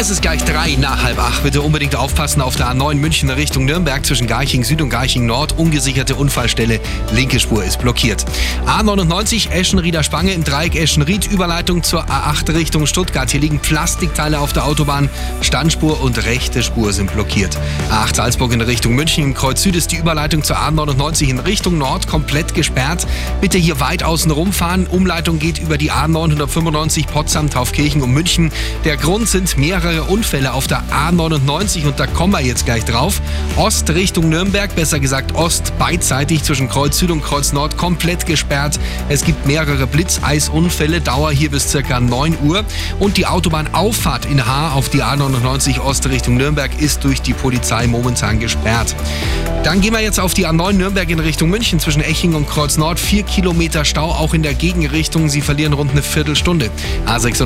Es ist gleich drei nach halb acht. Bitte unbedingt aufpassen auf der A9 München Richtung Nürnberg zwischen Garching Süd und Garching Nord. Ungesicherte Unfallstelle. Linke Spur ist blockiert. A99 Eschenrieder Spange im Dreieck Eschenried. Überleitung zur A8 Richtung Stuttgart. Hier liegen Plastikteile auf der Autobahn. Standspur und rechte Spur sind blockiert. A8 Salzburg in Richtung München. Im Kreuz Süd ist die Überleitung zur A99 in Richtung Nord komplett gesperrt. Bitte hier weit außen rumfahren. Umleitung geht über die A995 Potsdam, Taufkirchen und München. Der Grund sind mehrere mehrere Unfälle auf der A99 und da kommen wir jetzt gleich drauf. Ost Richtung Nürnberg, besser gesagt Ost beidseitig zwischen Kreuz Süd und Kreuz Nord komplett gesperrt. Es gibt mehrere Blitzeisunfälle, Dauer hier bis circa 9 Uhr und die Autobahnauffahrt in Haar auf die A99 Ost Richtung Nürnberg ist durch die Polizei momentan gesperrt. Dann gehen wir jetzt auf die A9 Nürnberg in Richtung München zwischen Eching und Kreuz Nord. Vier Kilometer Stau auch in der Gegenrichtung. Sie verlieren rund eine Viertelstunde. A6